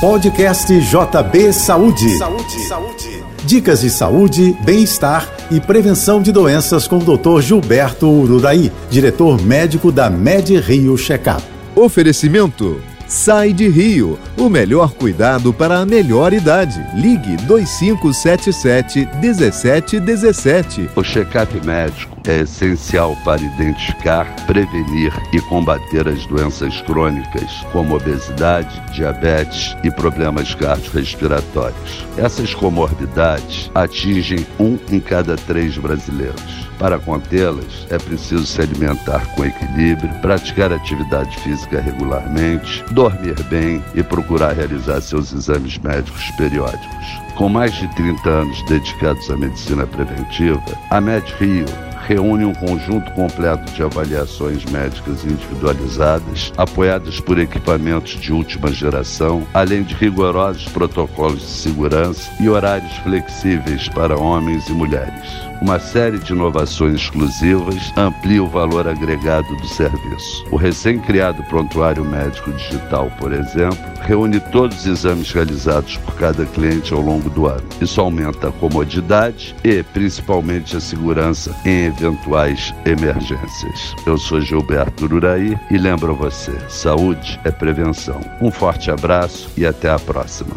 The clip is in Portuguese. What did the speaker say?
Podcast JB Saúde. Saúde. Saúde. Dicas de saúde, bem-estar e prevenção de doenças com o Dr. Gilberto Ururaí, diretor médico da Med Rio Checkup. Oferecimento Sai de Rio, o melhor cuidado para a melhor idade. Ligue 2577 1717. O check-up médico é essencial para identificar, prevenir e combater as doenças crônicas, como obesidade, diabetes e problemas cardiorrespiratórios. Essas comorbidades atingem um em cada três brasileiros. Para contê-las, é preciso se alimentar com equilíbrio, praticar atividade física regularmente, dormir bem e procurar realizar seus exames médicos periódicos. Com mais de 30 anos dedicados à medicina preventiva, a MedRio reúne um conjunto completo de avaliações médicas individualizadas, apoiadas por equipamentos de última geração, além de rigorosos protocolos de segurança e horários flexíveis para homens e mulheres. Uma série de inovações exclusivas amplia o valor agregado do serviço. O recém-criado Prontuário Médico Digital, por exemplo, reúne todos os exames realizados por cada cliente ao longo do ano. Isso aumenta a comodidade e, principalmente, a segurança em eventuais emergências. Eu sou Gilberto Uraí e lembro você: saúde é prevenção. Um forte abraço e até a próxima.